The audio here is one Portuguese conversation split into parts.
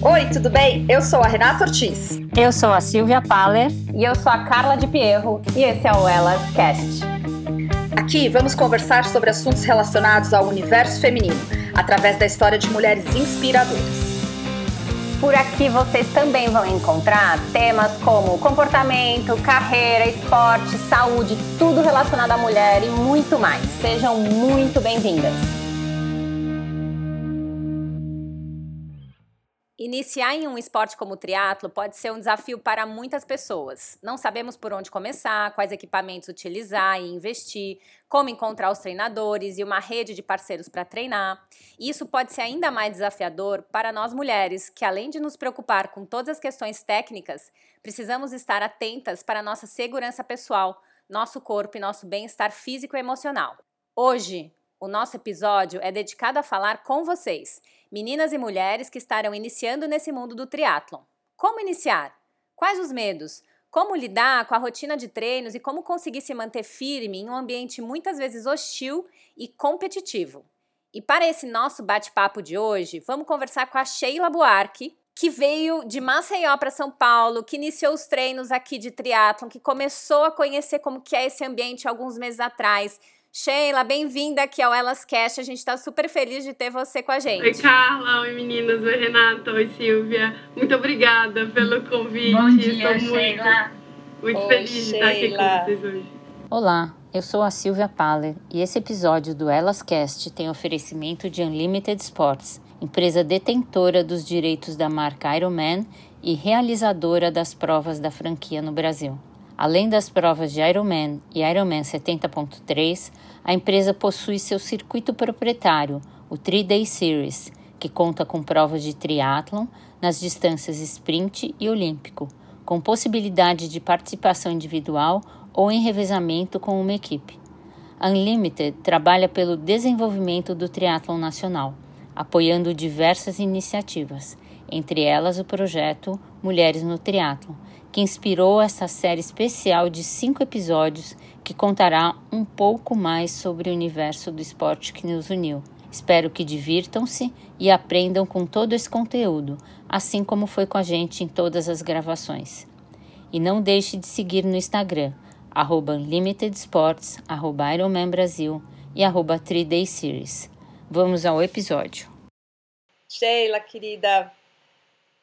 Oi, tudo bem? Eu sou a Renata Ortiz. Eu sou a Silvia Paller. E eu sou a Carla de Pierro. E esse é o Elas Cast. Aqui vamos conversar sobre assuntos relacionados ao universo feminino, através da história de mulheres inspiradoras. Por aqui vocês também vão encontrar temas como comportamento, carreira, esporte, saúde, tudo relacionado à mulher e muito mais. Sejam muito bem-vindas. Iniciar em um esporte como o triatlo pode ser um desafio para muitas pessoas. Não sabemos por onde começar, quais equipamentos utilizar e investir, como encontrar os treinadores e uma rede de parceiros para treinar. Isso pode ser ainda mais desafiador para nós mulheres, que além de nos preocupar com todas as questões técnicas, precisamos estar atentas para nossa segurança pessoal, nosso corpo e nosso bem-estar físico e emocional. Hoje, o nosso episódio é dedicado a falar com vocês meninas e mulheres que estarão iniciando nesse mundo do triatlon. Como iniciar? Quais os medos? Como lidar com a rotina de treinos e como conseguir se manter firme em um ambiente muitas vezes hostil e competitivo? E para esse nosso bate-papo de hoje, vamos conversar com a Sheila Buarque, que veio de Maceió para São Paulo, que iniciou os treinos aqui de triatlon, que começou a conhecer como que é esse ambiente alguns meses atrás, Sheila, bem-vinda aqui ao Elas Cast. A gente está super feliz de ter você com a gente. Oi, Carla. Oi, meninas. Oi, Renata. Oi, Silvia. Muito obrigada pelo convite. Bom dia, Estou Sheila. Muito, muito Oi, feliz de estar aqui com vocês hoje. Olá, eu sou a Silvia Paller e esse episódio do Elas Cast tem oferecimento de Unlimited Sports, empresa detentora dos direitos da marca Ironman e realizadora das provas da franquia no Brasil. Além das provas de Ironman e Ironman 70.3, a empresa possui seu circuito proprietário, o 3-Day Series, que conta com provas de triatlon nas distâncias sprint e olímpico, com possibilidade de participação individual ou em revezamento com uma equipe. Unlimited trabalha pelo desenvolvimento do triatlon nacional, apoiando diversas iniciativas, entre elas o projeto Mulheres no Triatlon, que inspirou essa série especial de cinco episódios que contará um pouco mais sobre o universo do esporte que nos uniu. Espero que divirtam-se e aprendam com todo esse conteúdo, assim como foi com a gente em todas as gravações. E não deixe de seguir no Instagram, arroba Sports, arroba Brasil e arroba 3Day Series. Vamos ao episódio. Sheila, querida,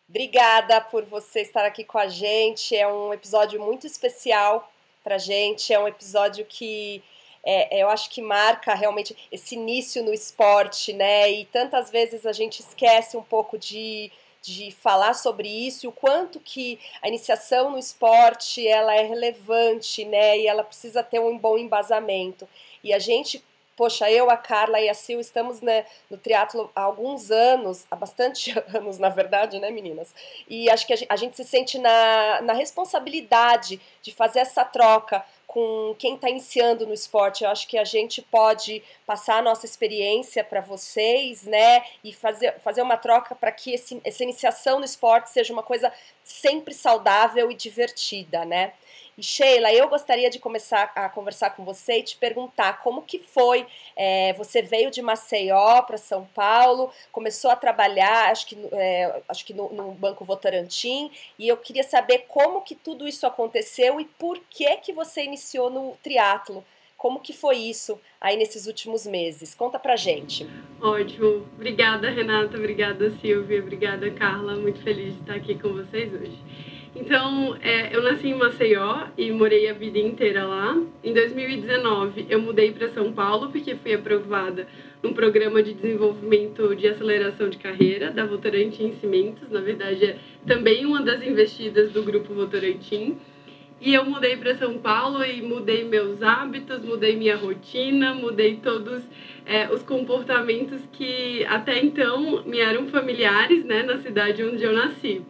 Obrigada por você estar aqui com a gente. É um episódio muito especial para gente. É um episódio que é, eu acho que marca realmente esse início no esporte, né? E tantas vezes a gente esquece um pouco de, de falar sobre isso, o quanto que a iniciação no esporte ela é relevante, né? E ela precisa ter um bom embasamento. E a gente poxa, eu, a Carla e a Sil estamos né, no triatlo há alguns anos, há bastante anos, na verdade, né, meninas? E acho que a gente, a gente se sente na, na responsabilidade de fazer essa troca com quem está iniciando no esporte. Eu acho que a gente pode passar a nossa experiência para vocês, né? E fazer, fazer uma troca para que esse, essa iniciação no esporte seja uma coisa sempre saudável e divertida, né? E Sheila, eu gostaria de começar a conversar com você e te perguntar como que foi. É, você veio de Maceió para São Paulo, começou a trabalhar, acho que, é, acho que no, no, Banco Votorantim, e eu queria saber como que tudo isso aconteceu e por que que você iniciou no triatlo. Como que foi isso aí nesses últimos meses? Conta pra gente. Ótimo. Obrigada, Renata. Obrigada, Silvia. Obrigada, Carla. Muito feliz de estar aqui com vocês hoje. Então, é, eu nasci em Maceió e morei a vida inteira lá. Em 2019, eu mudei para São Paulo porque fui aprovada num programa de desenvolvimento de aceleração de carreira da Votorantim Cimentos. Na verdade, é também uma das investidas do grupo Votorantim. E eu mudei para São Paulo e mudei meus hábitos, mudei minha rotina, mudei todos é, os comportamentos que até então me eram familiares né, na cidade onde eu nasci.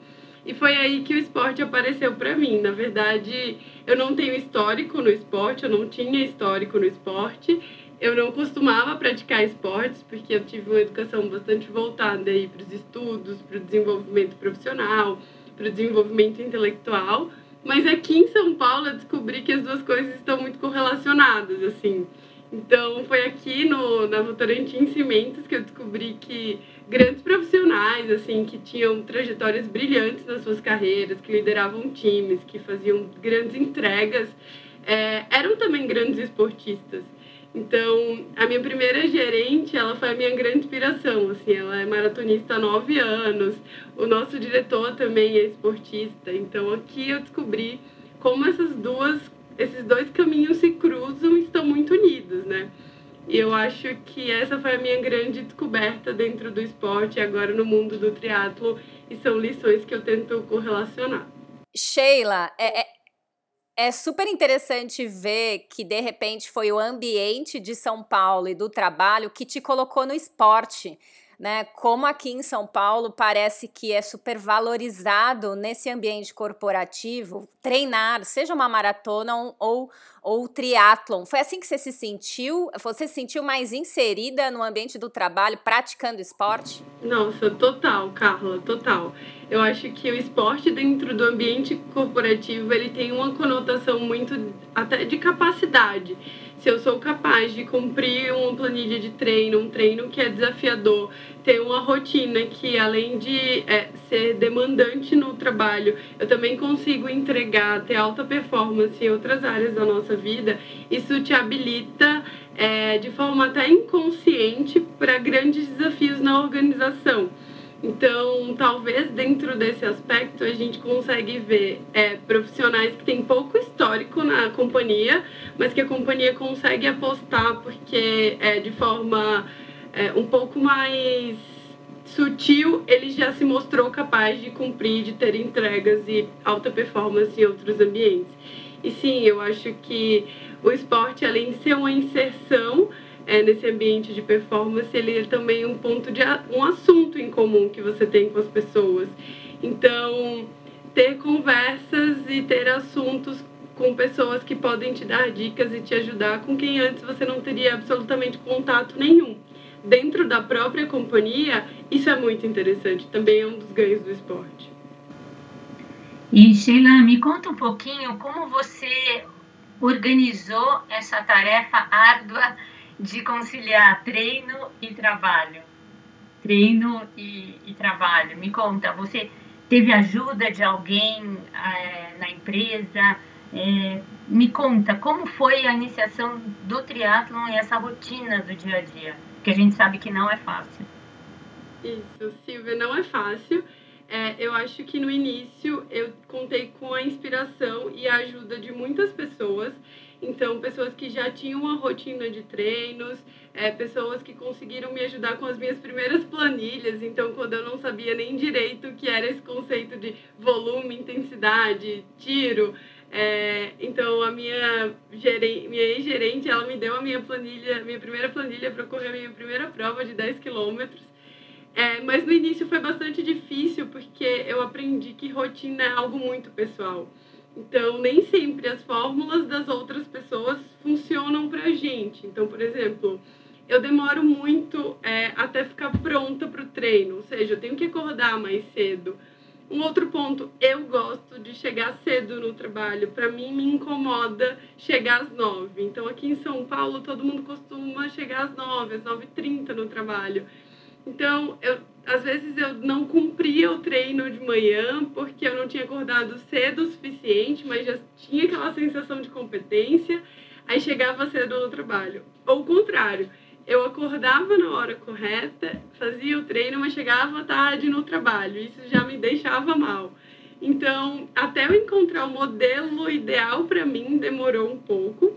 E foi aí que o esporte apareceu para mim. Na verdade, eu não tenho histórico no esporte, eu não tinha histórico no esporte. Eu não costumava praticar esportes porque eu tive uma educação bastante voltada aí para os estudos, para o desenvolvimento profissional, para o desenvolvimento intelectual. Mas aqui em São Paulo eu descobri que as duas coisas estão muito correlacionadas, assim. Então foi aqui no, na Votorantim Cimentos que eu descobri que grandes profissionais, assim, que tinham trajetórias brilhantes nas suas carreiras, que lideravam times, que faziam grandes entregas, é, eram também grandes esportistas. Então, a minha primeira gerente, ela foi a minha grande inspiração, assim, ela é maratonista há nove anos, o nosso diretor também é esportista, então aqui eu descobri como essas duas, esses dois caminhos se cruzam e estão muito unidos, né? E eu acho que essa foi a minha grande descoberta dentro do esporte, agora no mundo do triatlo, e são lições que eu tento correlacionar. Sheila, é, é, é super interessante ver que de repente foi o ambiente de São Paulo e do trabalho que te colocou no esporte né? Como aqui em São Paulo parece que é super valorizado nesse ambiente corporativo treinar, seja uma maratona ou, ou triatlon. Foi assim que você se sentiu? Você se sentiu mais inserida no ambiente do trabalho, praticando esporte? Nossa, total, Carla, total. Eu acho que o esporte dentro do ambiente corporativo ele tem uma conotação muito até de capacidade se eu sou capaz de cumprir uma planilha de treino, um treino que é desafiador, ter uma rotina que, além de é, ser demandante no trabalho, eu também consigo entregar, ter alta performance em outras áreas da nossa vida, isso te habilita é, de forma até inconsciente para grandes desafios na organização. Então, talvez dentro desse aspecto a gente consegue ver é, profissionais que têm pouco histórico na companhia, mas que a companhia consegue apostar porque é, de forma é, um pouco mais sutil ele já se mostrou capaz de cumprir, de ter entregas e alta performance em outros ambientes. E sim, eu acho que o esporte, além de ser uma inserção, é, nesse ambiente de performance, ele é também um ponto de um assunto em comum que você tem com as pessoas. Então, ter conversas e ter assuntos com pessoas que podem te dar dicas e te ajudar com quem antes você não teria absolutamente contato nenhum. Dentro da própria companhia, isso é muito interessante, também é um dos ganhos do esporte. E Sheila, me conta um pouquinho como você organizou essa tarefa árdua de conciliar treino e trabalho. Treino e, e trabalho. Me conta, você teve ajuda de alguém é, na empresa? É, me conta, como foi a iniciação do triatlon e essa rotina do dia a dia? Que a gente sabe que não é fácil. Isso, Silvia, não é fácil. É, eu acho que no início eu contei com a inspiração e a ajuda de muitas pessoas então, pessoas que já tinham uma rotina de treinos, é, pessoas que conseguiram me ajudar com as minhas primeiras planilhas. Então, quando eu não sabia nem direito o que era esse conceito de volume, intensidade, tiro. É, então, a minha, minha ex-gerente, ela me deu a minha planilha, minha primeira planilha para correr a minha primeira prova de 10 quilômetros. É, mas no início foi bastante difícil porque eu aprendi que rotina é algo muito pessoal. Então, nem sempre as fórmulas das outras pessoas funcionam para a gente. Então, por exemplo, eu demoro muito é, até ficar pronta para o treino, ou seja, eu tenho que acordar mais cedo. Um outro ponto, eu gosto de chegar cedo no trabalho. Para mim, me incomoda chegar às nove. Então, aqui em São Paulo, todo mundo costuma chegar às nove, às nove e trinta no trabalho. Então, eu, às vezes eu não cumpria o treino de manhã porque eu não tinha acordado cedo o suficiente, mas já tinha aquela sensação de competência, aí chegava cedo no trabalho. Ou o contrário, eu acordava na hora correta, fazia o treino, mas chegava tarde no trabalho. Isso já me deixava mal. Então, até eu encontrar o modelo ideal para mim demorou um pouco,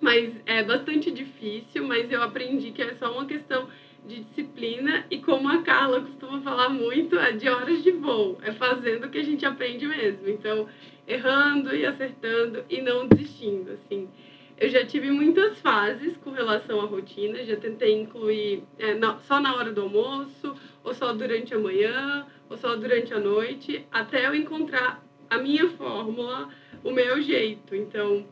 mas é bastante difícil, mas eu aprendi que é só uma questão de disciplina e como a Carla costuma falar muito, é de horas de voo, é fazendo que a gente aprende mesmo. Então, errando e acertando e não desistindo, assim. Eu já tive muitas fases com relação à rotina, já tentei incluir é, só na hora do almoço, ou só durante a manhã, ou só durante a noite, até eu encontrar a minha fórmula, o meu jeito. Então,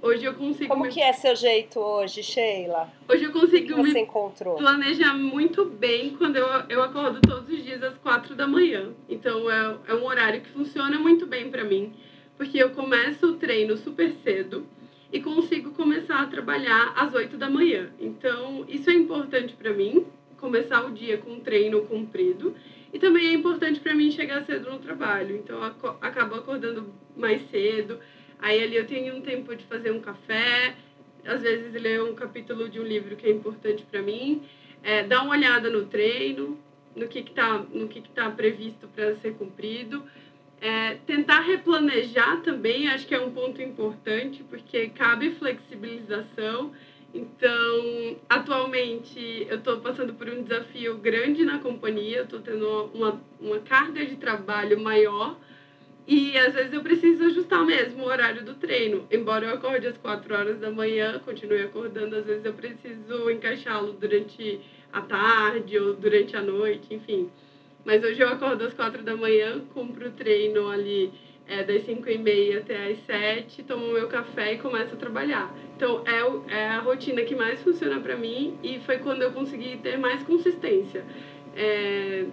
Hoje eu consigo. Como me... que é seu jeito hoje, Sheila? Hoje eu consigo você encontrou? planejar muito bem quando eu, eu acordo todos os dias às quatro da manhã. Então é, é um horário que funciona muito bem para mim, porque eu começo o treino super cedo e consigo começar a trabalhar às oito da manhã. Então isso é importante para mim, começar o dia com um treino cumprido. E também é importante para mim chegar cedo no trabalho. Então, eu acabo acordando mais cedo. Aí, ali eu tenho um tempo de fazer um café, às vezes ler um capítulo de um livro que é importante para mim, é, dar uma olhada no treino, no que está no que está previsto para ser cumprido. É, tentar replanejar também, acho que é um ponto importante, porque cabe flexibilização. Então, atualmente, eu estou passando por um desafio grande na companhia, estou tendo uma, uma carga de trabalho maior e às vezes eu preciso ajustar mesmo o horário do treino. Embora eu acorde às 4 horas da manhã, continue acordando, às vezes eu preciso encaixá-lo durante a tarde ou durante a noite, enfim. Mas hoje eu acordo às quatro da manhã, cumpro o treino ali é, das cinco e meia até as sete, tomo meu café e começo a trabalhar. Então é, é a rotina que mais funciona para mim e foi quando eu consegui ter mais consistência. É,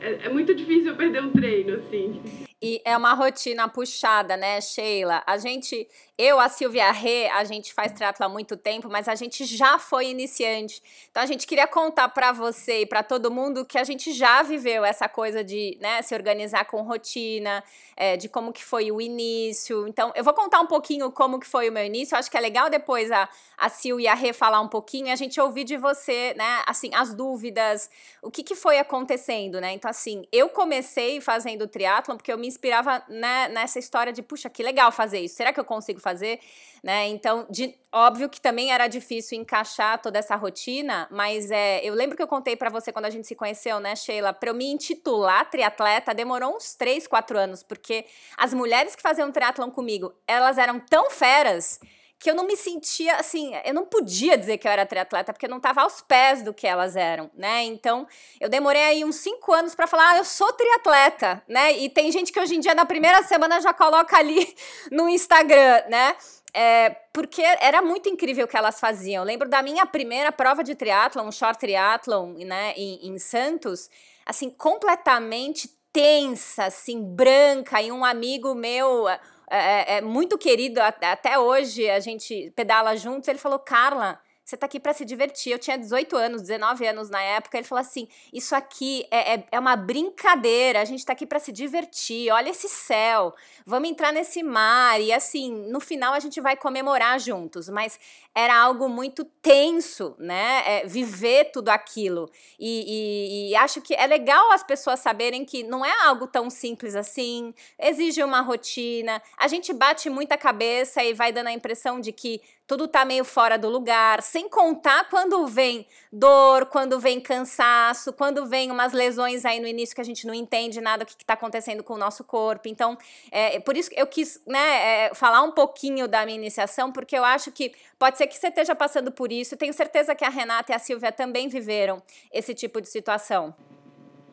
é, é muito difícil eu perder um treino, assim. E é uma rotina puxada, né, Sheila? A gente, eu, a Silvia Rê, a gente faz triatlo há muito tempo, mas a gente já foi iniciante. Então a gente queria contar para você e para todo mundo que a gente já viveu essa coisa de né, se organizar com rotina, é, de como que foi o início. Então eu vou contar um pouquinho como que foi o meu início. Eu acho que é legal depois a, a Sil e a Rê falar um pouquinho e a gente ouvir de você, né, assim, as dúvidas, o que que foi acontecendo, né? Então assim, eu comecei fazendo triatlon porque eu me inspirava né, nessa história de, puxa, que legal fazer isso. Será que eu consigo fazer? Né? Então, de, óbvio que também era difícil encaixar toda essa rotina, mas é, eu lembro que eu contei para você quando a gente se conheceu, né, Sheila? Para eu me intitular triatleta demorou uns 3, 4 anos, porque as mulheres que faziam triatlon comigo, elas eram tão feras que eu não me sentia assim, eu não podia dizer que eu era triatleta, porque eu não estava aos pés do que elas eram, né? Então, eu demorei aí uns cinco anos para falar, ah, eu sou triatleta, né? E tem gente que hoje em dia, na primeira semana, já coloca ali no Instagram, né? É, porque era muito incrível o que elas faziam. Eu lembro da minha primeira prova de triatlon, um short triatlon, né, em, em Santos, assim, completamente tensa, assim, branca, e um amigo meu é, é, é muito querido, até hoje a gente pedala juntos, ele falou, Carla, você tá aqui para se divertir. Eu tinha 18 anos, 19 anos na época. Ele falou assim: Isso aqui é, é, é uma brincadeira, a gente tá aqui para se divertir. Olha esse céu, vamos entrar nesse mar. E assim, no final a gente vai comemorar juntos. Mas era algo muito tenso, né? É, viver tudo aquilo. E, e, e, acho que é legal as pessoas saberem que não é algo tão simples assim, exige uma rotina. A gente bate muita cabeça e vai dando a impressão de que tudo tá meio fora do lugar, sem contar quando vem dor, quando vem cansaço, quando vem umas lesões aí no início que a gente não entende nada do que está acontecendo com o nosso corpo. Então, é, por isso que eu quis né, é, falar um pouquinho da minha iniciação, porque eu acho que pode ser que você esteja passando por isso. Tenho certeza que a Renata e a Silvia também viveram esse tipo de situação.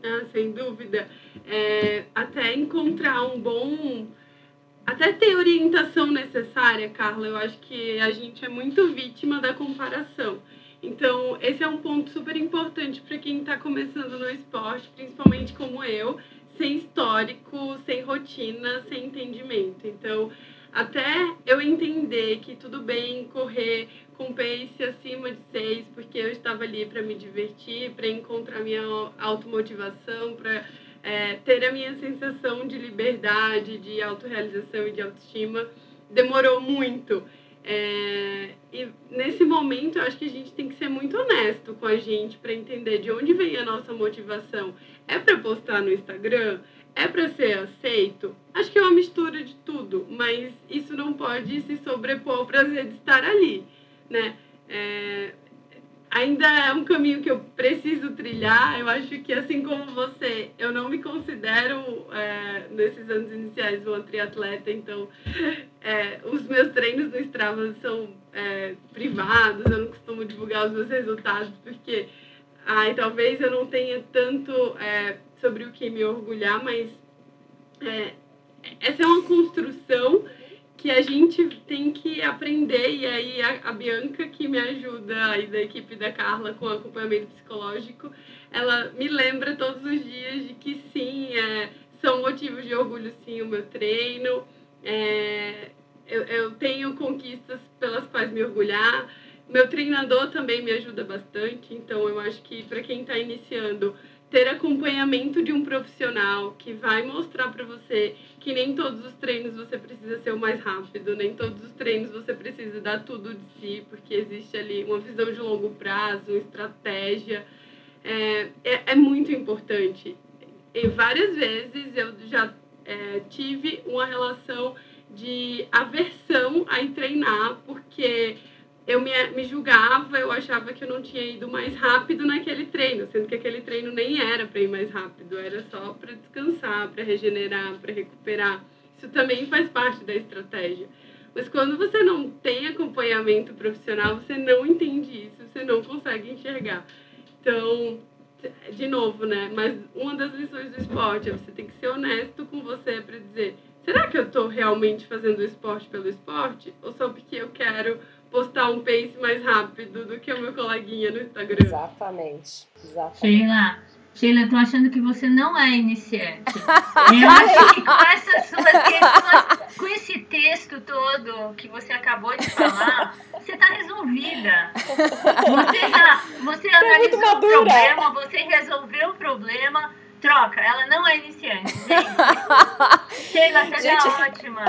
Ah, sem dúvida. É, até encontrar um bom até ter orientação necessária, Carla, eu acho que a gente é muito vítima da comparação. Então, esse é um ponto super importante para quem está começando no esporte, principalmente como eu, sem histórico, sem rotina, sem entendimento. Então, até eu entender que tudo bem correr com pace acima de seis, porque eu estava ali para me divertir, para encontrar minha automotivação, para é, ter a minha sensação de liberdade, de autorrealização e de autoestima demorou muito. É, e nesse momento eu acho que a gente tem que ser muito honesto com a gente para entender de onde vem a nossa motivação. É para postar no Instagram? É para ser aceito? Acho que é uma mistura de tudo, mas isso não pode se sobrepor ao prazer de estar ali, né? É, ainda é um caminho que eu preciso trilhar. Eu acho que, assim como você, eu não me considero, é, nesses anos iniciais, uma triatleta. Então, é, os meus treinos no Strava são é, privados, eu não costumo divulgar os meus resultados, porque ai, talvez eu não tenha tanto é, sobre o que me orgulhar, mas é, essa é uma construção que a gente tem que aprender, e aí a, a, Bianca, que me ajuda aí da equipe da Carla com acompanhamento psicológico, ela me lembra todos os dias de que sim, é, são motivos de orgulho sim o meu treino, é, eu, eu tenho conquistas pelas quais me orgulhar, Meu treinador também me ajuda bastante, então eu acho que para quem está iniciando, ter acompanhamento de um profissional que vai mostrar para você que nem todos os treinos você precisa ser o mais rápido, nem todos os treinos você precisa dar tudo de si, porque existe ali uma visão de longo prazo, uma estratégia. É, é, é muito importante. E várias vezes eu já é, tive uma relação de aversão a treinar, porque eu me, me julgava, eu achava que eu não tinha ido mais rápido naquele treino, sendo que aquele treino nem era para ir mais rápido, era só para descansar, para regenerar, para recuperar. Isso também faz parte da estratégia. Mas quando você não tem acompanhamento profissional, você não entende isso, você não consegue enxergar. Então, de novo, né? Mas uma das lições do esporte é você tem que ser honesto com você para dizer: será que eu estou realmente fazendo o esporte pelo esporte? Ou só porque eu quero postar um pace mais rápido do que o meu coleguinha no Instagram? Exatamente. Exatamente. Sheila, Sheila, eu tô achando que você não é iniciante. Eu acho que com essas suas questões, com esse texto todo que você acabou de falar, você tá resolvida. Você já, você analisou o problema, você resolveu o problema. Troca, ela não é iniciante. Sheila, você Gente, tá ótima.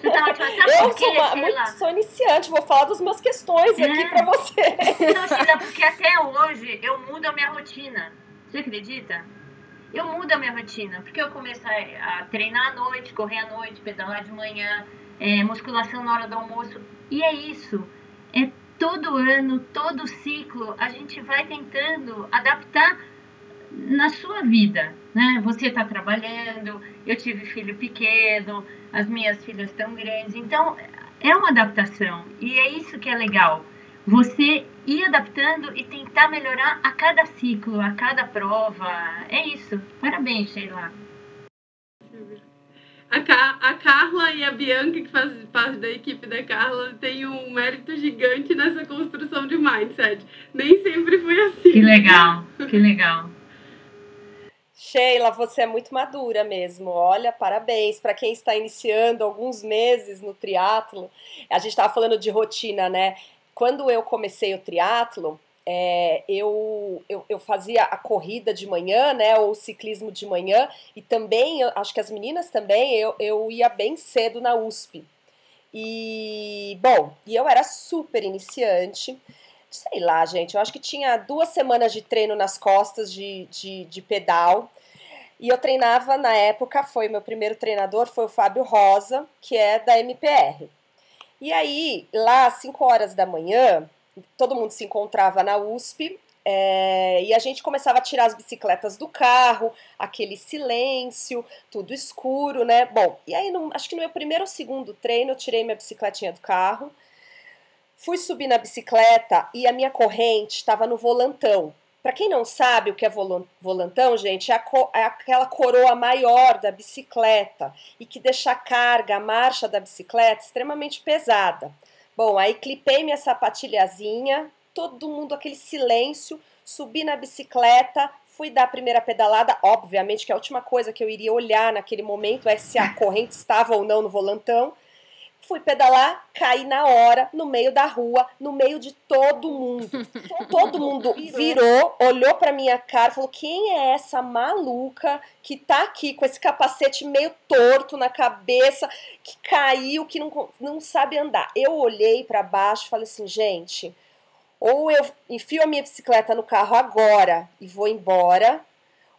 Sabe Eu sou, uma, muito, sou iniciante, vou falar das minhas questões É. aqui pra você. Não, Sheila, porque até hoje eu mudo a minha rotina. Você acredita? Eu mudo a minha rotina, porque eu começo a, a treinar à noite, correr à noite, pedalar de manhã, é, musculação na hora do almoço. E é isso. É todo ano, todo ciclo, a gente vai tentando adaptar na sua vida, né? Você está trabalhando, eu tive filho pequeno, as minhas filhas estão grandes, então é uma adaptação e é isso que é legal. Você ir adaptando e tentar melhorar a cada ciclo, a cada prova. É isso. Parabéns, Sheila. A, a Carla e a Bianca, que fazem parte da equipe da Carla, têm um mérito gigante nessa construção de mindset. Nem sempre foi assim. Que legal, que legal. Sheila, você é muito madura mesmo. Olha, parabéns para quem está iniciando alguns meses no triatlo. A gente estava falando de rotina, né? Quando eu comecei o triatlo, é, eu, eu, eu fazia a corrida de manhã, né? Ou o ciclismo de manhã, e também, eu acho que as meninas também, eu, eu ia bem cedo na USP. E, bom, e eu era super iniciante. Sei lá, gente, eu acho que tinha duas semanas de treino nas costas de, de, de pedal. E eu treinava na época, foi meu primeiro treinador, foi o Fábio Rosa, que é da MPR. E aí, lá às 5 horas da manhã, todo mundo se encontrava na USP é, e a gente começava a tirar as bicicletas do carro, aquele silêncio, tudo escuro, né? Bom, e aí, no, acho que no meu primeiro ou segundo treino, eu tirei minha bicicletinha do carro, fui subir na bicicleta e a minha corrente estava no volantão. Para quem não sabe o que é volan- volantão, gente, é, co- é aquela coroa maior da bicicleta e que deixa a carga, a marcha da bicicleta extremamente pesada. Bom, aí clipei minha sapatilhazinha, todo mundo aquele silêncio, subi na bicicleta, fui dar a primeira pedalada, obviamente que a última coisa que eu iria olhar naquele momento é se a corrente estava ou não no volantão. Fui pedalar, caí na hora, no meio da rua, no meio de todo mundo. Todo mundo virou, olhou pra minha cara falou: quem é essa maluca que tá aqui com esse capacete meio torto na cabeça, que caiu, que não, não sabe andar? Eu olhei pra baixo e falei assim: gente, ou eu enfio a minha bicicleta no carro agora e vou embora,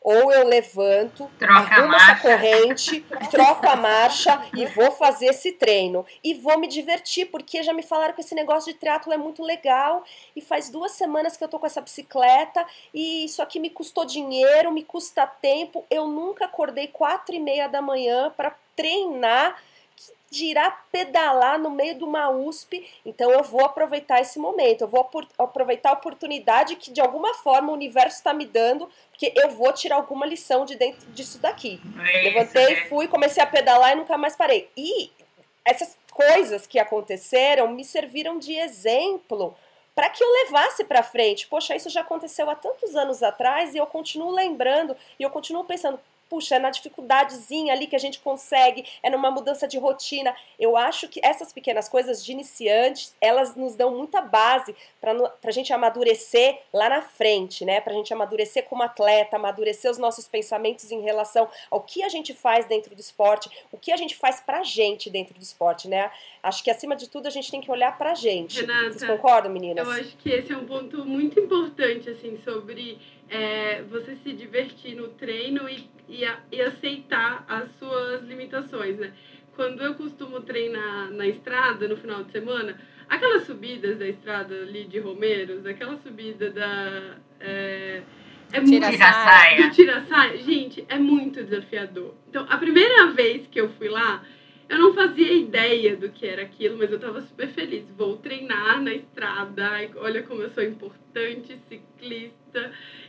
ou eu levanto, Troca a arrumo essa corrente, troco a marcha e vou fazer esse treino. E vou me divertir, porque já me falaram que esse negócio de triatlo é muito legal. E faz duas semanas que eu tô com essa bicicleta e isso aqui me custou dinheiro, me custa tempo. Eu nunca acordei quatro e meia da manhã para treinar, dirá pedalar no meio de uma USP. Então eu vou aproveitar esse momento, eu vou aproveitar a oportunidade que de alguma forma o universo está me dando, porque eu vou tirar alguma lição de dentro disso daqui. É isso, Levantei, né? fui, comecei a pedalar e nunca mais parei. E essas coisas que aconteceram me serviram de exemplo para que eu levasse para frente. Poxa, isso já aconteceu há tantos anos atrás e eu continuo lembrando e eu continuo pensando, puxa, é na dificuldadezinha ali que a gente consegue, é numa mudança de rotina. Eu acho que essas pequenas coisas de iniciantes, elas nos dão muita base para a gente amadurecer lá na frente, né? Para a gente amadurecer como atleta, amadurecer os nossos pensamentos em relação ao que a gente faz dentro do esporte, o que a gente faz pra gente dentro do esporte, né? Acho que acima de tudo a gente tem que olhar pra gente. Renata, Vocês concordam, meninas? Eu acho que esse é um ponto muito importante, assim, sobre é, você se divertir no treino e, e, a, e, aceitar as suas limitações, né? Quando eu costumo treinar na estrada no final de semana, aquelas subidas da estrada ali de Romeiros, aquela subida da. É, é tira muito, saia. Tira saia. Gente, é muito desafiador. Então, a primeira vez que eu fui lá, eu não fazia ideia do que era aquilo, mas eu estava super feliz. Vou treinar na estrada, olha como eu sou importante, ciclista,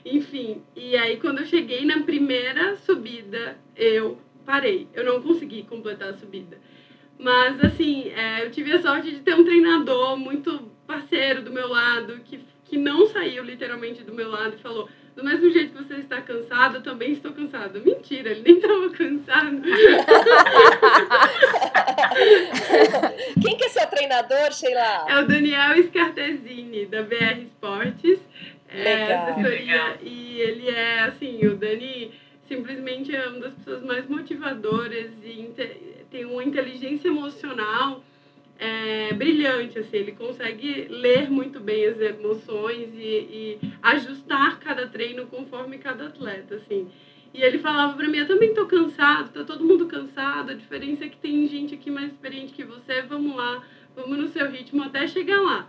enfim. E aí, quando eu cheguei na primeira subida, eu parei. Eu não consegui completar a subida. Mas, assim, é, eu tive a sorte de ter um treinador muito parceiro do meu lado, que, que não saiu literalmente do meu lado e falou do mesmo jeito que você está cansado, eu também estou cansado. Mentira, ele nem estava cansado. Quem que é seu treinador, Sheila? É o Daniel Scartesini, da BR Esportes. É, Legal. assessoria. E ele é, assim, o Dani simplesmente é uma das pessoas mais motivadoras e tem uma inteligência emocional é, brilhante, assim, ele consegue ler muito bem as emoções e, e, ajustar cada treino conforme cada atleta, assim. E ele falava para mim, eu também tô cansado, tá todo mundo cansado, a diferença é que tem gente aqui mais experiente que você, vamos lá, vamos no seu ritmo até chegar lá.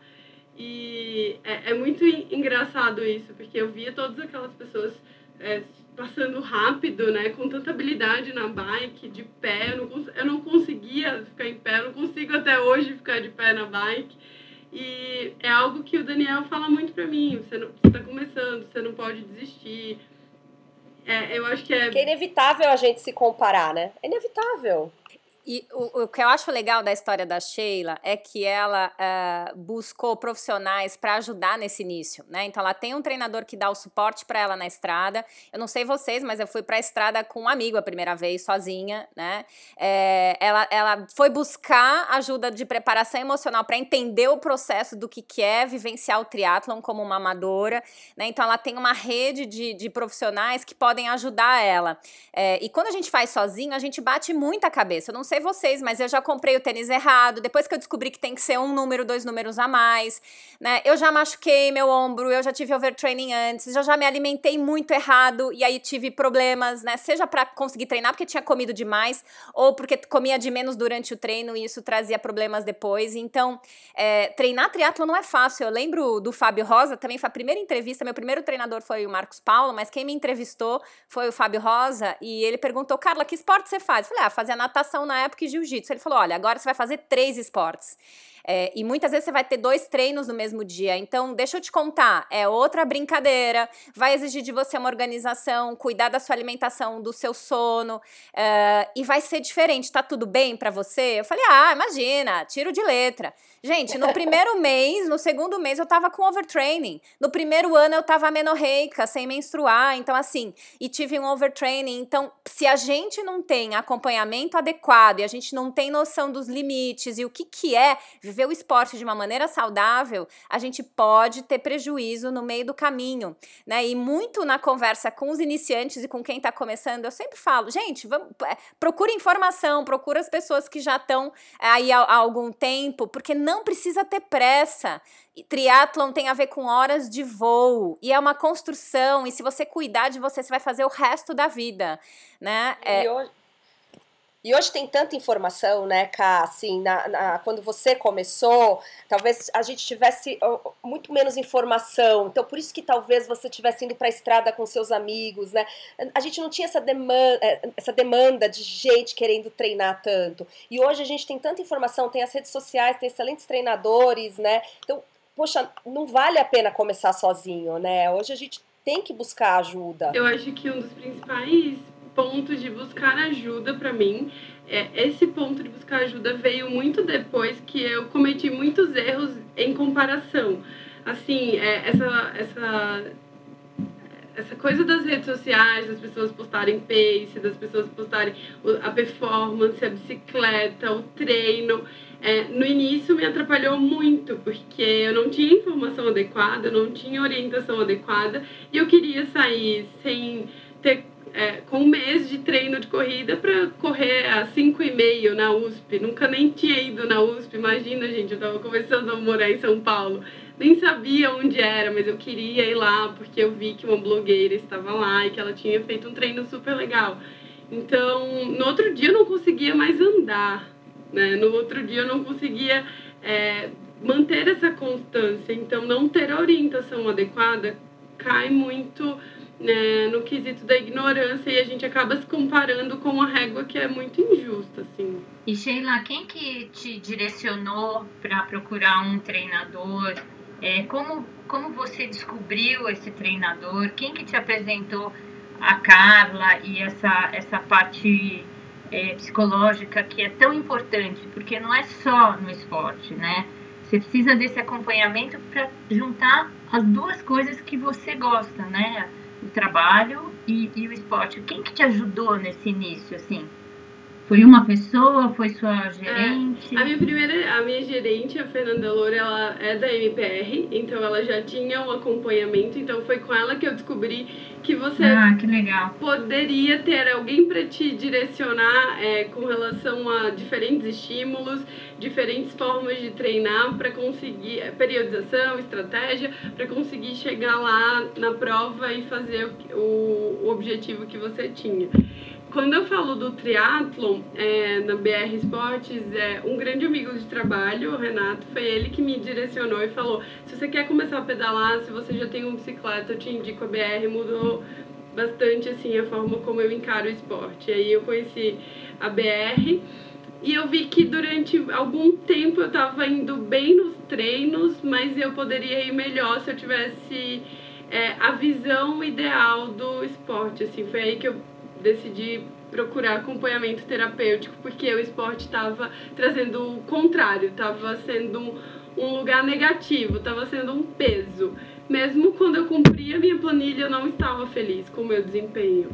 E é, é muito engraçado isso, porque eu via todas aquelas pessoas é, passando rápido, né, com tanta habilidade na bike, de pé, eu não, eu não conseguia ficar em pé, eu não consigo até hoje ficar de pé na bike. E é algo que o Daniel fala muito para mim, você está começando, você não pode desistir. É, eu acho que é... É inevitável a gente se comparar, né? É inevitável. E o, o, que eu acho legal da história da Sheila é que ela uh, buscou profissionais para ajudar nesse início, né? Então ela tem um treinador que dá o suporte para ela na estrada. Eu não sei vocês, mas eu fui para a estrada com um amigo a primeira vez, sozinha, né? É, ela, ela foi buscar ajuda de preparação emocional para entender o processo do que, que é vivenciar o triatlon como uma amadora, né? Então ela tem uma rede de, de profissionais que podem ajudar ela. É, e quando a gente faz sozinho, a gente bate muita cabeça. Eu não sei sei vocês, mas eu já comprei o tênis errado. Depois que eu descobri que tem que ser um número, dois números a mais, né? Eu já machuquei meu ombro, eu já tive overtraining antes, eu já me alimentei muito errado e aí tive problemas, né? Seja para conseguir treinar porque tinha comido demais ou porque comia de menos durante o treino e isso trazia problemas depois. Então, é, treinar triatlo não é fácil. Eu lembro do Fábio Rosa, também foi a primeira entrevista. Meu primeiro treinador foi o Marcos Paulo, mas quem me entrevistou foi o Fábio Rosa e ele perguntou: Carla, que esporte você faz? Eu falei: ah, fazia natação na época e jiu-jitsu. Ele falou: olha, agora você vai fazer três esportes. É, e muitas vezes você vai ter dois treinos no mesmo dia. Então, deixa eu te contar, é outra brincadeira, vai exigir de você uma organização, cuidar da sua alimentação, do seu sono, uh, e vai ser diferente. Tá tudo bem para você? Eu falei, ah, imagina, tiro de letra. Gente, no primeiro mês, no segundo mês eu tava com overtraining. No primeiro ano eu tava menorreica, sem menstruar. Então, assim, e tive um overtraining. Então, se a gente não tem acompanhamento adequado e a gente não tem noção dos limites e o que, que é viver o esporte de uma maneira saudável, a gente pode ter prejuízo no meio do caminho, né? E muito na conversa com os iniciantes e com quem está começando, eu sempre falo, gente, vamos, é, procura informação, procura as pessoas que já estão aí há, há algum tempo, porque não precisa ter pressa. Triatlon tem a ver com horas de voo e é uma construção. E se você cuidar de você, você vai fazer o resto da vida, né? É... E hoje... E hoje tem tanta informação, né, Ká, assim, na, na, quando você começou, talvez a gente tivesse muito menos informação, então por isso que talvez você tivesse indo para a estrada com seus amigos, né, a gente não tinha essa demanda, é, essa demanda de gente querendo treinar tanto, e hoje a gente tem tanta informação, tem as redes sociais, tem excelentes treinadores, né, então, poxa, não vale a pena começar sozinho, né, hoje a gente tem que buscar ajuda. Eu acho que um dos principais ponto de buscar ajuda para mim. É, esse ponto de buscar ajuda veio muito depois que eu cometi muitos erros em comparação. Assim, é, essa, essa essa coisa das redes sociais, das pessoas postarem pace, das pessoas postarem a performance, a bicicleta, o treino, é, no início me atrapalhou muito, porque eu não tinha informação adequada, não tinha orientação adequada, e eu queria sair sem ter é, com um mês de treino de corrida para correr a 5 e meio na USP. Nunca nem tinha ido na USP, imagina, gente, eu estava começando a morar em São Paulo. Nem sabia onde era, mas eu queria ir lá porque eu vi que uma blogueira estava lá e que ela tinha feito um treino super legal. Então, no outro dia eu não conseguia mais andar, né? No outro dia eu não conseguia é, manter essa constância. Então, não ter a orientação adequada cai muito né, no quesito da ignorância e a gente acaba se comparando com uma régua que é muito injusta, assim. E Sheila, quem que te direcionou para procurar um treinador? É, como, como você descobriu esse treinador? Quem que te apresentou a Carla e essa, essa parte é, psicológica que é tão importante? Porque não é só no esporte, né? Você precisa desse acompanhamento para juntar as duas coisas que você gosta, né? O trabalho e, e o esporte. Quem que te ajudou nesse início, assim? Foi uma pessoa? Foi sua gerente? É, a minha primeira, a minha gerente, a Fernanda Loura, ela é da MPR, então ela já tinha um acompanhamento, então foi com ela que eu descobri que você ah, que legal. poderia ter alguém para te direcionar é, com relação a diferentes estímulos, diferentes formas de treinar para conseguir é, periodização, estratégia, para conseguir chegar lá na prova e fazer o, o objetivo que você tinha quando eu falo do triatlon é, na BR Esportes, é, um grande amigo de trabalho, o Renato, foi ele que me direcionou e falou: se você quer começar a pedalar, se você já tem uma bicicleta, eu te indico a BR. Mudou bastante assim a forma como eu encaro o esporte. Aí eu conheci a BR e eu vi que durante algum tempo eu estava indo bem nos treinos, mas eu poderia ir melhor se eu tivesse é, a visão ideal do esporte. Assim, foi aí que eu decidi procurar acompanhamento terapêutico porque o esporte estava trazendo o contrário, estava sendo um, lugar negativo, estava sendo um peso. Mesmo quando eu cumpria minha planilha, eu não estava feliz com o meu desempenho.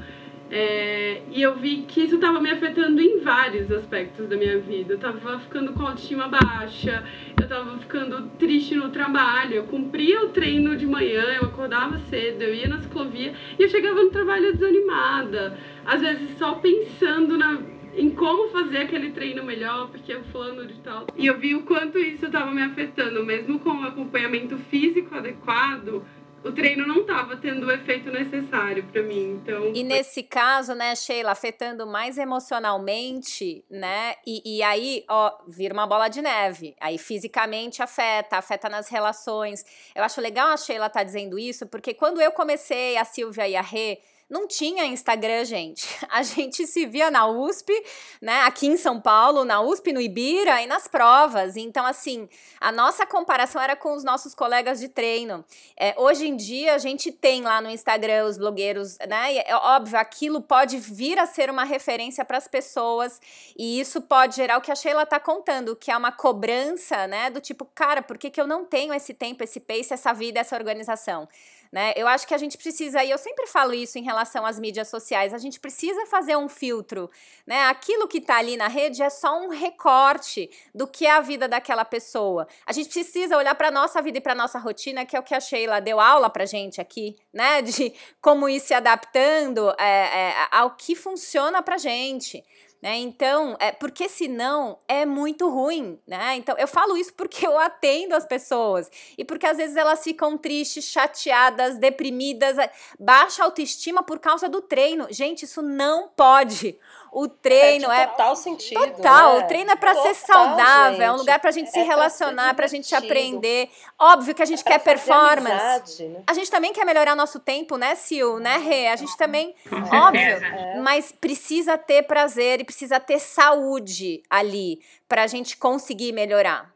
É, e eu vi que isso estava me afetando em vários aspectos da minha vida. Eu estava ficando com autoestima baixa, eu estava ficando triste no trabalho. Eu cumpria o treino de manhã, eu acordava cedo, eu ia na ciclovia e eu chegava no trabalho desanimada. Às vezes só pensando na, em como fazer aquele treino melhor, porque eu fulano de tal. E eu vi o quanto isso estava me afetando, mesmo com o acompanhamento físico adequado o treino não estava tendo o efeito necessário para mim. Então, e nesse caso, né, Sheila, afetando mais emocionalmente, né? E, e aí, ó, vira uma bola de neve. Aí fisicamente afeta, afeta nas relações. Eu acho legal a Sheila estar tá dizendo isso, porque quando eu comecei, a Silvia e a Rê, não tinha Instagram, gente. A gente se via na USP, né? Aqui em São Paulo, na USP, no Ibira e nas provas. Então, assim, a nossa comparação era com os nossos colegas de treino. É, hoje em dia, a gente tem lá no Instagram os blogueiros, né? E, é óbvio, aquilo pode vir a ser uma referência para as pessoas e isso pode gerar o que a Sheila está contando, que é uma cobrança, né? Do tipo, cara, por que, que eu não tenho esse tempo, esse pace, essa vida, essa organização? Né? Eu acho que a gente precisa, e eu sempre falo isso em relação às mídias sociais, a gente precisa fazer um filtro. Né? Aquilo que está ali na rede é só um recorte do que é a vida daquela pessoa. A gente precisa olhar para nossa vida e para nossa rotina, que é o que a Sheila deu aula para gente aqui, né? De como ir se adaptando é, é, ao que funciona para gente. Né? Então, é, porque senão é muito ruim, né? Então, eu falo isso porque eu atendo as pessoas e porque às vezes elas ficam tristes, chateadas, deprimidas, baixa autoestima por causa do treino. Gente, isso não pode. O treino é. total sentido. Total. Né? O treino é para ser saudável, gente. é um lugar para a gente é se relacionar, para a gente aprender. Óbvio que a gente é quer performance. Amizade, né? A gente também quer melhorar nosso tempo, né, Sil, né, Rê? A gente também. Óbvio. É. Mas precisa ter prazer e precisa ter saúde ali para a gente conseguir melhorar.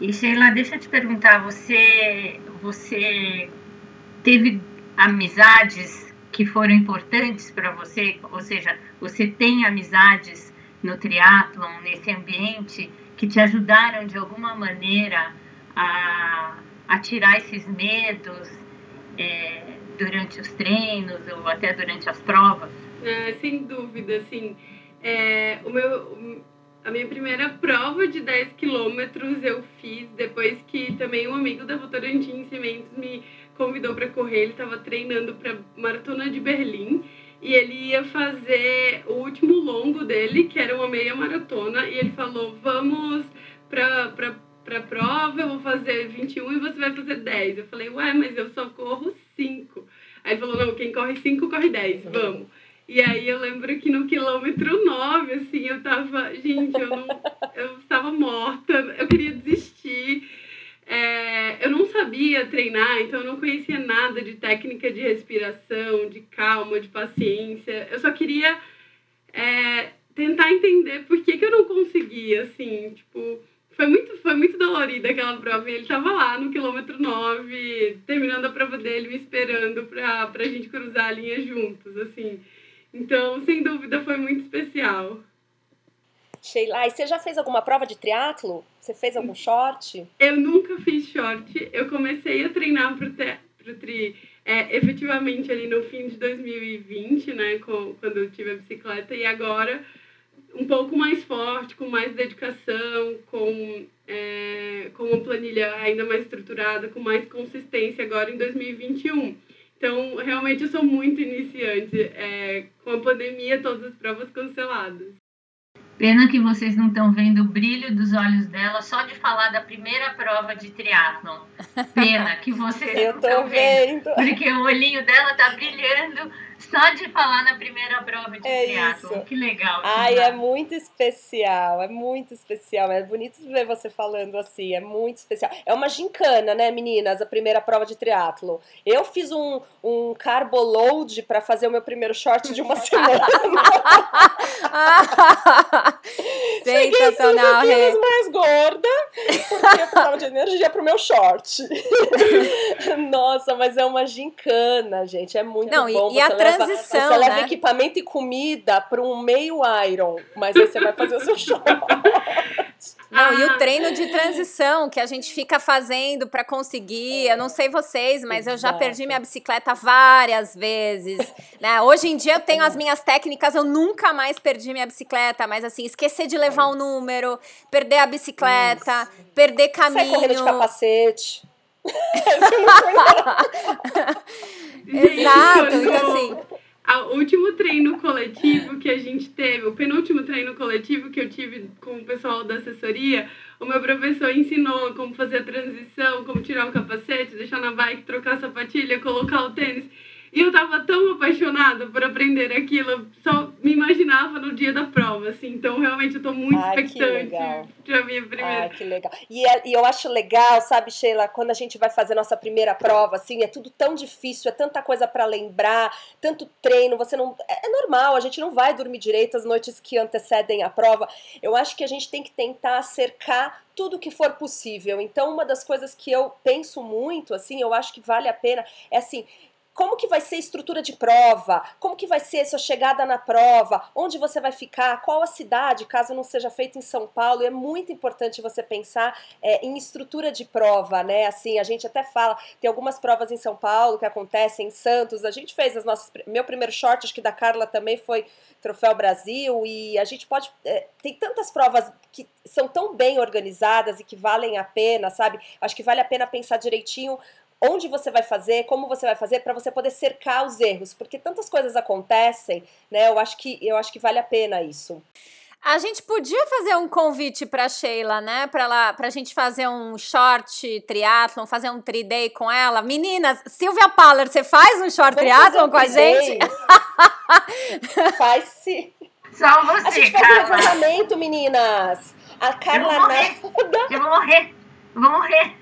E Sheila, deixa eu te perguntar, você, você teve amizades que foram importantes para você, ou seja, você tem amizades no triatlon, nesse ambiente, que te ajudaram de alguma maneira a, a tirar esses medos, é, durante os treinos ou até durante as provas? É, sem dúvida, assim. É, o meu, a minha primeira prova de 10 quilômetros eu fiz depois que também um amigo da Votorantim Cimentos me convidou para correr. Ele estava treinando para Maratona de Berlim e ele ia fazer o último longo dele, que era uma meia maratona, e ele falou: Vamos para para prova, eu vou fazer 21 e você vai fazer 10. Eu falei: Ué, mas eu só corro 5. Aí ele falou: Não, quem corre 5 corre 10, vamos. E aí eu lembro que no quilômetro 9, assim, eu tava, gente, eu não, eu estava morta, eu queria desistir. É, eu não sabia treinar, então eu não conhecia nada de técnica de respiração, de calma, de paciência. Eu só queria é, tentar entender por que, que eu não conseguia, assim, tipo, foi muito, foi muito dolorida aquela prova. E ele estava lá no quilômetro 9, terminando a prova dele, me esperando para a gente cruzar a linha juntos, assim. Então, sem dúvida, foi muito especial. Sheila, e você já fez alguma prova de triatlo? Você fez algum short? Eu nunca fiz short. Eu comecei a treinar pro, te, pro tri é, efetivamente ali no fim de 2020, né, com, quando eu tive a bicicleta, e agora um pouco mais forte, com mais dedicação, com, é, com uma planilha ainda mais estruturada, com mais consistência agora em 2021. Então, realmente, eu sou muito iniciante. É, com a pandemia, todas as provas canceladas. Pena que vocês não estão vendo o brilho dos olhos dela só de falar da primeira prova de triatlon. Pena que vocês não estão vendo, vendo. Porque o olhinho dela tá brilhando só de falar na primeira prova de é triatlon. Que legal. Ai, é muito especial, é muito especial. É bonito ver você falando assim, é muito especial. É uma gincana, né, meninas, a primeira prova de triatlo. Eu fiz um, um carbo load para fazer o meu primeiro short de uma semana. Sensacional, Cheguei 5 mais gorda, porque eu precisava de energia pro meu short. Nossa, mas é uma gincana, gente, é muito Não, bom. E, e a transição, Você leva né? equipamento e comida para um meio iron, mas aí você vai fazer o seu short. Não, e o treino de transição que a gente fica fazendo para conseguir. Eu não sei vocês, mas eu já perdi minha bicicleta várias vezes. Né? Hoje em dia eu tenho as minhas técnicas, eu nunca mais perdi minha bicicleta, mas assim, esquecer de levar um número, perder a bicicleta, perder caminho. Sai correndo de capacete. Exato, então assim. O último treino coletivo que a gente teve, o penúltimo treino coletivo que eu tive com o pessoal da assessoria, o meu professor ensinou como fazer a transição, como tirar o capacete, deixar na bike, trocar a sapatilha, colocar o tênis. E eu tava tão apaixonada por aprender aquilo, só me imaginava no dia da prova, assim. Então, realmente, eu tô muito Ai, expectante pra minha primeira. Ai, que legal. E, é, e eu acho legal, sabe, Sheila, quando a gente vai fazer nossa primeira prova, assim, é tudo tão difícil, é tanta coisa para lembrar, tanto treino, você não. É, é normal, a gente não vai dormir direito as noites que antecedem a prova. Eu acho que a gente tem que tentar cercar tudo que for possível. Então, uma das coisas que eu penso muito, assim, eu acho que vale a pena, é assim, como que vai ser a estrutura de prova, como que vai ser a sua chegada na prova, onde você vai ficar, qual a cidade, caso não seja feito em São Paulo, e é muito importante você pensar é, em estrutura de prova, né, assim, a gente até fala, tem algumas provas em São Paulo que acontecem em Santos, a gente fez as nossas, meu primeiro short, acho que da Carla também foi Troféu Brasil, e a gente pode, é, tem tantas provas que são tão bem organizadas e que valem a pena, sabe, acho que vale a pena pensar direitinho onde você vai fazer, como você vai fazer, para você poder cercar os erros, porque tantas coisas acontecem, né? Eu acho que eu acho que vale a pena isso. A gente podia fazer um convite para Sheila, né? Para ela, para a gente fazer um short triatlon, fazer um tri-day com ela. Meninas, Silvia Paller, você faz um short triatlon um com a gente? faz sim. Só você, A gente faz um levantamento, meninas. A Carla eu vou morrer. Eu vou morrer. Eu vou morrer.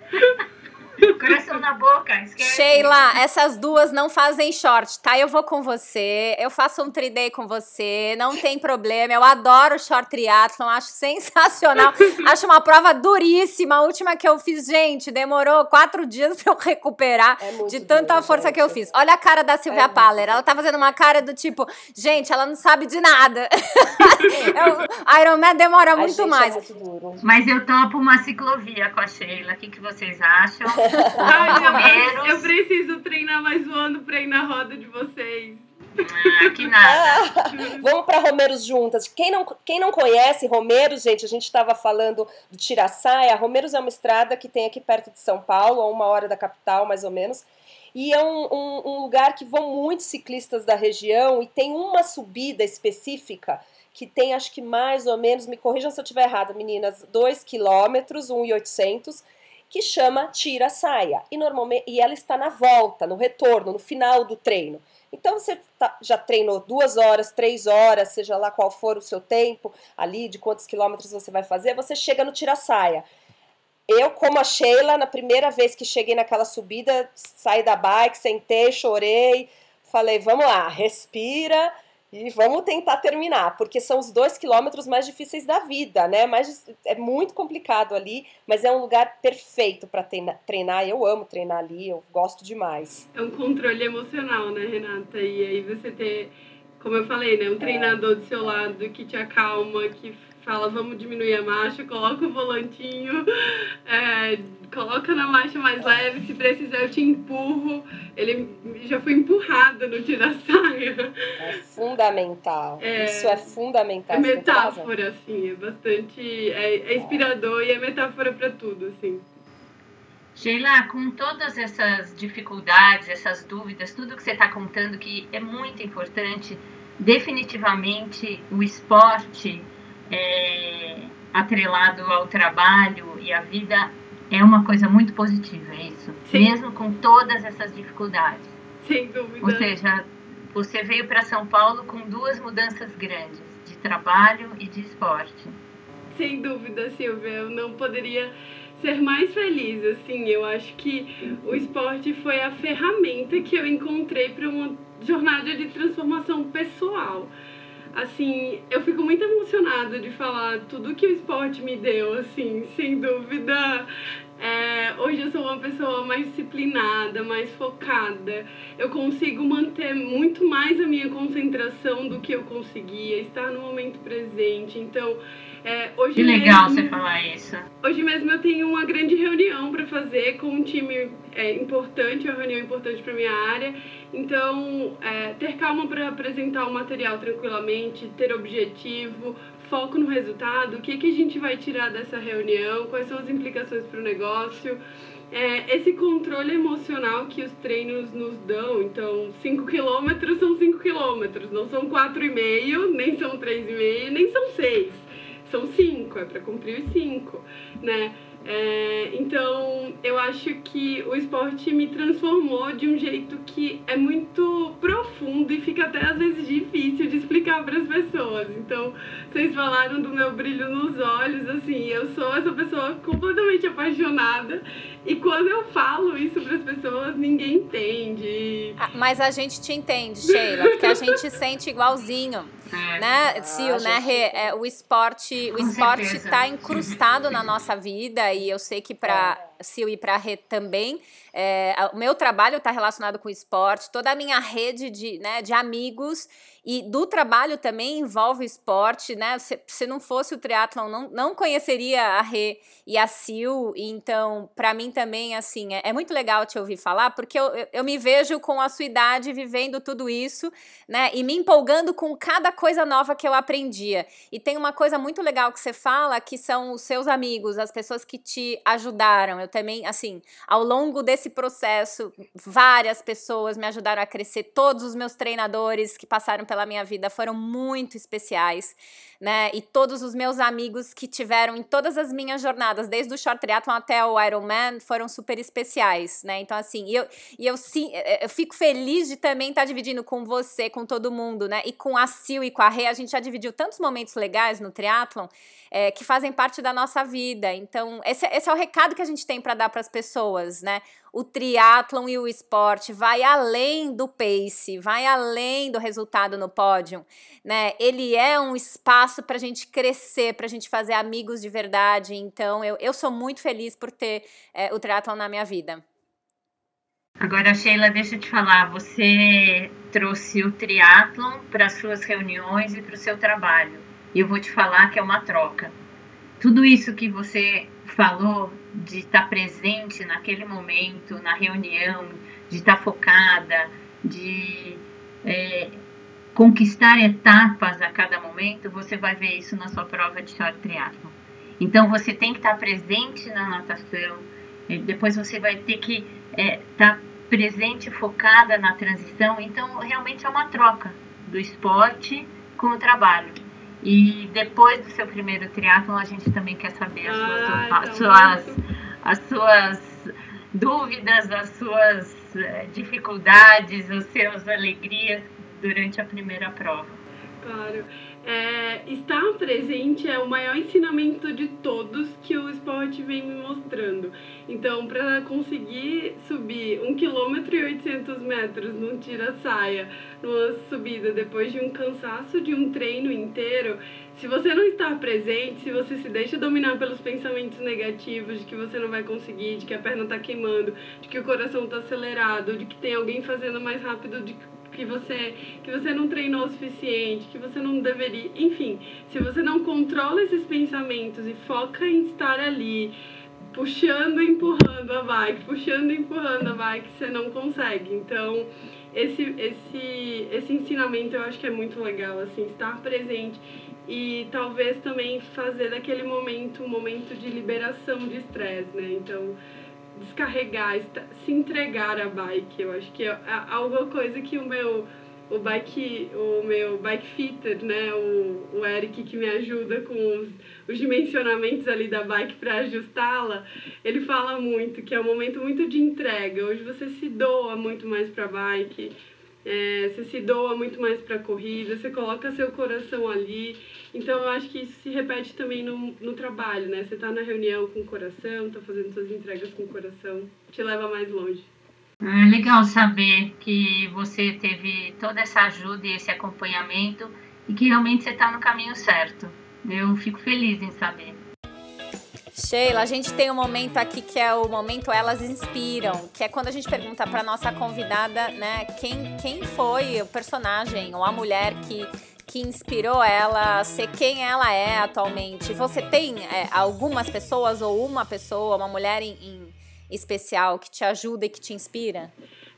Coração na boca, esquece. Sheila, essas duas não fazem short, tá? Eu vou com você, eu faço um 3D com você, não tem problema. Eu adoro short triathlon, acho sensacional. acho uma prova duríssima. A última que eu fiz, gente, demorou quatro dias pra eu recuperar é de tanta duro, força gente. que eu fiz. Olha a cara da Silvia é Paller, ela tá fazendo uma cara do tipo, gente, ela não sabe de nada. eu, Iron Man demora muito é mais. É muito Mas eu topo uma ciclovia com a Sheila. O que, que vocês acham? Ai, eu, eu preciso treinar mais um ano pra ir na roda de vocês. Ah, que nada. Ah, vamos para Romeiros juntas. Quem não, quem não conhece Romeiros, gente, a gente estava falando do Tiraçaia. Romeiros é uma estrada que tem aqui perto de São Paulo, a uma hora da capital, mais ou menos. E é um, um, um lugar que vão muitos ciclistas da região e tem uma subida específica que tem, acho que mais ou menos, me corrijam se eu estiver errado, meninas, 2 quilômetros, 1,800 que chama Tira Saia. E normalmente e ela está na volta, no retorno, no final do treino. Então você tá, já treinou duas horas, três horas, seja lá qual for o seu tempo ali, de quantos quilômetros você vai fazer, você chega no tira-saia. Eu, como a Sheila, na primeira vez que cheguei naquela subida, saí da bike, sentei, chorei, falei, vamos lá, respira, e vamos tentar terminar, porque são os dois quilômetros mais difíceis da vida, né? Mais, é muito complicado ali, mas é um lugar perfeito para treinar. Eu amo treinar ali, eu gosto demais. É um controle emocional, né, Renata? E aí você ter, como eu falei, né, um treinador do seu lado que te acalma, que fala vamos diminuir a marcha, coloca o volantinho, é, coloca na marcha mais leve, se precisar eu te empurro. Ele já foi empurrada no tira-saia. É fundamental. É, Isso é fundamental. É metáfora, assim, é bastante. É, é inspirador e é metáfora para tudo, assim. Sheila, com todas essas dificuldades, essas dúvidas, tudo que você está contando que é muito importante, definitivamente o esporte é, atrelado ao trabalho e à vida é uma coisa muito positiva, é isso? Sim. Mesmo com todas essas dificuldades. Sem dúvida. Ou seja, você veio para São Paulo com duas mudanças grandes, de trabalho e de esporte. Sem dúvida, Silvia. Eu não poderia ser mais feliz, assim. Eu acho que o esporte foi a ferramenta que eu encontrei para uma jornada de transformação pessoal assim, eu fico muito emocionada de falar tudo que o esporte me deu, assim, sem dúvida. É, hoje eu sou uma pessoa mais disciplinada, mais focada. Eu consigo manter muito mais a minha concentração do que eu conseguia, estar no momento presente. Então, é, hoje que legal mesmo, você falar isso. Hoje mesmo eu tenho uma grande reunião para fazer com um time é, importante, uma reunião importante para minha área. Então, é, ter calma para apresentar o material tranquilamente, ter objetivo, foco no resultado, o que, que a gente vai tirar dessa reunião, quais são as implicações para o negócio. É, esse controle emocional que os treinos nos dão, então 5 quilômetros são 5 quilômetros, não são 4,5, nem são 3,5, nem são 6 são cinco, é para cumprir os cinco, né? É, então, eu acho que o esporte me transformou de um jeito que é muito profundo e fica até às vezes difícil de explicar para as pessoas. Então, vocês falaram do meu brilho nos olhos, assim, eu sou essa pessoa completamente apaixonada e quando eu falo isso para as pessoas, ninguém entende. Ah, mas a gente te entende, Sheila, porque a gente sente igualzinho. É. Né, Sil, né, Rê, é, o esporte, o esporte está incrustado na nossa vida e eu sei que para é. Sil e para Rê também, é, o meu trabalho está relacionado com o esporte, toda a minha rede de, né, de amigos e do trabalho também envolve esporte, né? Se, se não fosse o triatlon, não, não conheceria a Rê e a Sil. Então, para mim também, assim, é, é, muito legal te ouvir falar, porque eu, eu, eu me vejo com a sua idade vivendo tudo isso, né? E me empolgando com cada coisa nova que eu aprendia. E tem uma coisa muito legal que você fala, que são os seus amigos, as pessoas que te ajudaram. Eu também, assim, ao longo desse processo, várias pessoas me ajudaram a crescer, todos os meus treinadores que passaram pela minha vida foram muito especiais, né? E todos os meus amigos que tiveram em todas as minhas jornadas, desde o short triathlon até o Ironman, foram super especiais, né? Então, assim, eu, e eu, sim, eu fico feliz de também estar dividindo com você, com todo mundo, né? E com a Sil e com a Rê, a gente já dividiu tantos momentos legais no triatlon é, que fazem parte da nossa vida. Então, esse, esse é o recado que a gente tem para dar para as pessoas, né? O triatlon e o esporte vai além do pace, vai além do resultado no pódio, né? Ele é um espaço para a gente crescer, para a gente fazer amigos de verdade. Então, eu, eu sou muito feliz por ter é, o triatlon na minha vida. Agora, Sheila, deixa eu te falar, você trouxe o triatlon para suas reuniões e para o seu trabalho. E eu vou te falar que é uma troca. Tudo isso que você falou de estar presente naquele momento, na reunião, de estar focada, de é, conquistar etapas a cada momento, você vai ver isso na sua prova de short triathlon. Então você tem que estar presente na natação, depois você vai ter que é, estar presente, focada na transição. Então realmente é uma troca do esporte com o trabalho. E depois do seu primeiro triatlon, a gente também quer saber as suas, Ai, as tá suas, as suas dúvidas, as suas eh, dificuldades, as suas alegrias durante a primeira prova. Claro. É, estar presente é o maior ensinamento de todos que o esporte vem me mostrando. Então, para conseguir subir 1 km e 800 metros num tira-saia, numa subida depois de um cansaço de um treino inteiro, se você não está presente, se você se deixa dominar pelos pensamentos negativos de que você não vai conseguir, de que a perna está queimando, de que o coração está acelerado, de que tem alguém fazendo mais rápido de que você que você não treinou o suficiente, que você não deveria, enfim, se você não controla esses pensamentos e foca em estar ali, puxando e empurrando a bike, puxando e empurrando a bike, você não consegue. Então, esse esse esse ensinamento eu acho que é muito legal, assim, estar presente e talvez também fazer daquele momento um momento de liberação de estresse, né? Então, descarregar, se entregar à bike. Eu acho que é alguma coisa que o meu o bike o meu bike fitter, né, o, o Eric que me ajuda com os, os dimensionamentos ali da bike para ajustá-la, ele fala muito que é um momento muito de entrega. Hoje você se doa muito mais para bike é, você se doa muito mais para a corrida, você coloca seu coração ali. Então eu acho que isso se repete também no, no trabalho, né? Você está na reunião com o coração, está fazendo suas entregas com o coração, te leva mais longe. É legal saber que você teve toda essa ajuda e esse acompanhamento e que realmente você está no caminho certo. Eu fico feliz em saber. Sheila, a gente tem um momento aqui que é o momento Elas Inspiram, que é quando a gente pergunta para nossa convidada, né, quem, quem foi o personagem ou a mulher que, que inspirou ela a ser quem ela é atualmente. Você tem é, algumas pessoas ou uma pessoa, uma mulher em, em especial que te ajuda e que te inspira?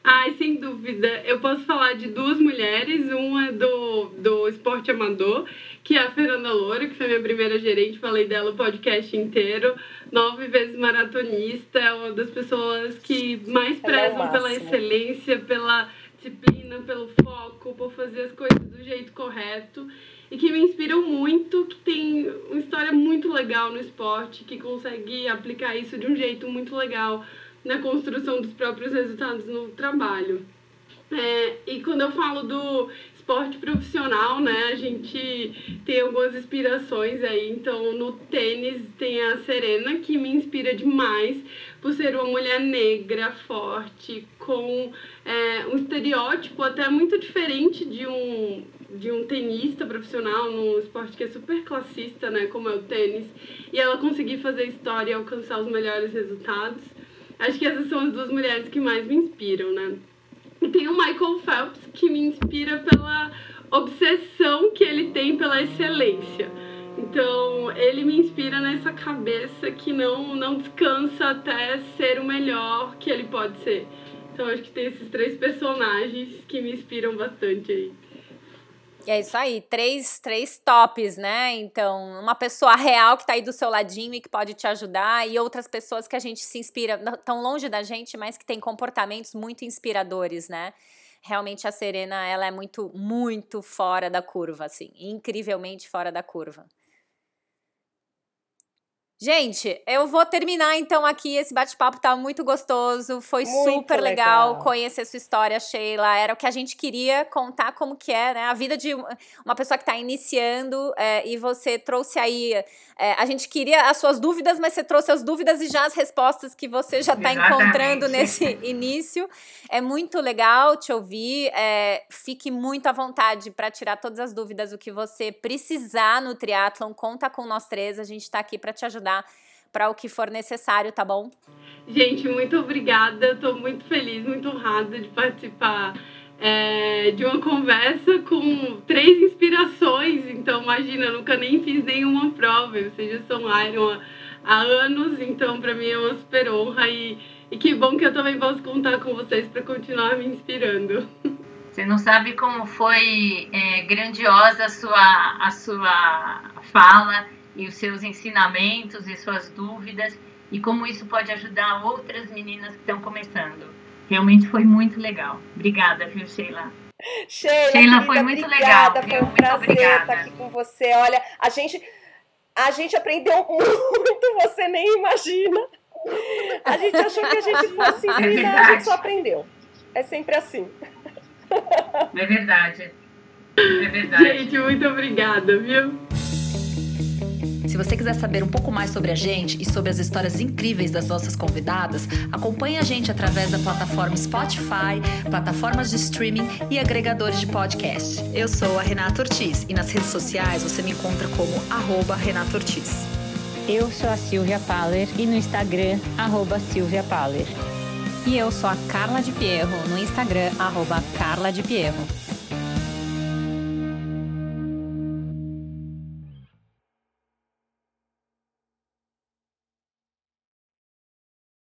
Ai, sem dúvida. Eu posso falar de duas mulheres, uma do, do esporte amador, que é a Fernanda Loura, que foi minha primeira gerente, falei dela o podcast inteiro, nove vezes maratonista, é uma das pessoas que mais prezam é pela excelência, pela disciplina, pelo foco, por fazer as coisas do jeito correto. E que me inspiram muito, que tem uma história muito legal no esporte, que consegue aplicar isso de um jeito muito legal na construção dos próprios resultados no trabalho. É, e quando eu falo do esporte profissional, né, a gente tem algumas inspirações aí. Então, no tênis tem a Serena, que me inspira demais por ser uma mulher negra, forte, com é, um estereótipo até muito diferente de um, de um tenista profissional num esporte que é super classista, né, como é o tênis, e ela conseguir fazer história e alcançar os melhores resultados. Acho que essas são as duas mulheres que mais me inspiram, né? E tem o Michael Phelps, que me inspira pela obsessão que ele tem pela excelência. Então, ele me inspira nessa cabeça que não, não descansa até ser o melhor que ele pode ser. Então, acho que tem esses três personagens que me inspiram bastante aí. E é isso aí, três, três tops, né? Então, uma pessoa real que tá aí do seu ladinho e que pode te ajudar, e outras pessoas que a gente se inspira, tão longe da gente, mas que tem comportamentos muito inspiradores, né? Realmente a Serena, ela é muito, muito fora da curva, assim, incrivelmente fora da curva. Gente, eu vou terminar então aqui. Esse bate-papo tá muito gostoso. Foi muito super legal, legal, conhecer sua história, Sheila. Era o que a gente queria contar como que é, né? A vida de uma pessoa que está iniciando é, e você trouxe aí. É, a gente queria as suas dúvidas, mas você trouxe as dúvidas e já as respostas que você já está encontrando nesse início. É muito legal te ouvir. É, fique muito à vontade para tirar todas as dúvidas, o que você precisar no triatlon. Conta com nós três. A gente está aqui para te ajudar para o que for necessário, tá bom? Gente, muito obrigada. Estou muito feliz, muito honrada de participar é, de uma conversa com três inspirações. Então, imagina, eu nunca nem fiz nenhuma prova. Vocês já são Iron há anos, então para mim é uma super honra e, e que bom que eu também posso contar com vocês para continuar me inspirando. Você não sabe como foi é, grandiosa a sua, a sua fala e os seus ensinamentos e suas dúvidas e como isso pode ajudar outras meninas que estão começando. Realmente foi muito legal. Obrigada, viu, Sheila? Sheila, Sheila foi muito obrigada, legal. Foi um prazer obrigada. estar aqui com você. Olha, a gente, a gente aprendeu muito, você nem imagina. A gente achou que a gente fosse ensinar, é a gente só aprendeu. É sempre assim. É verdade. É verdade. Gente, muito obrigada, viu? Se você quiser saber um pouco mais sobre a gente e sobre as histórias incríveis das nossas convidadas, acompanhe a gente através da plataforma Spotify, plataformas de streaming e agregadores de podcast. Eu sou a Renata Ortiz e nas redes sociais você me encontra como arroba Renata Ortiz. Eu sou a Silvia Paller e no Instagram, arroba Silvia Paller. E eu sou a Carla de Pierro, no Instagram, arroba Carla de Pierro.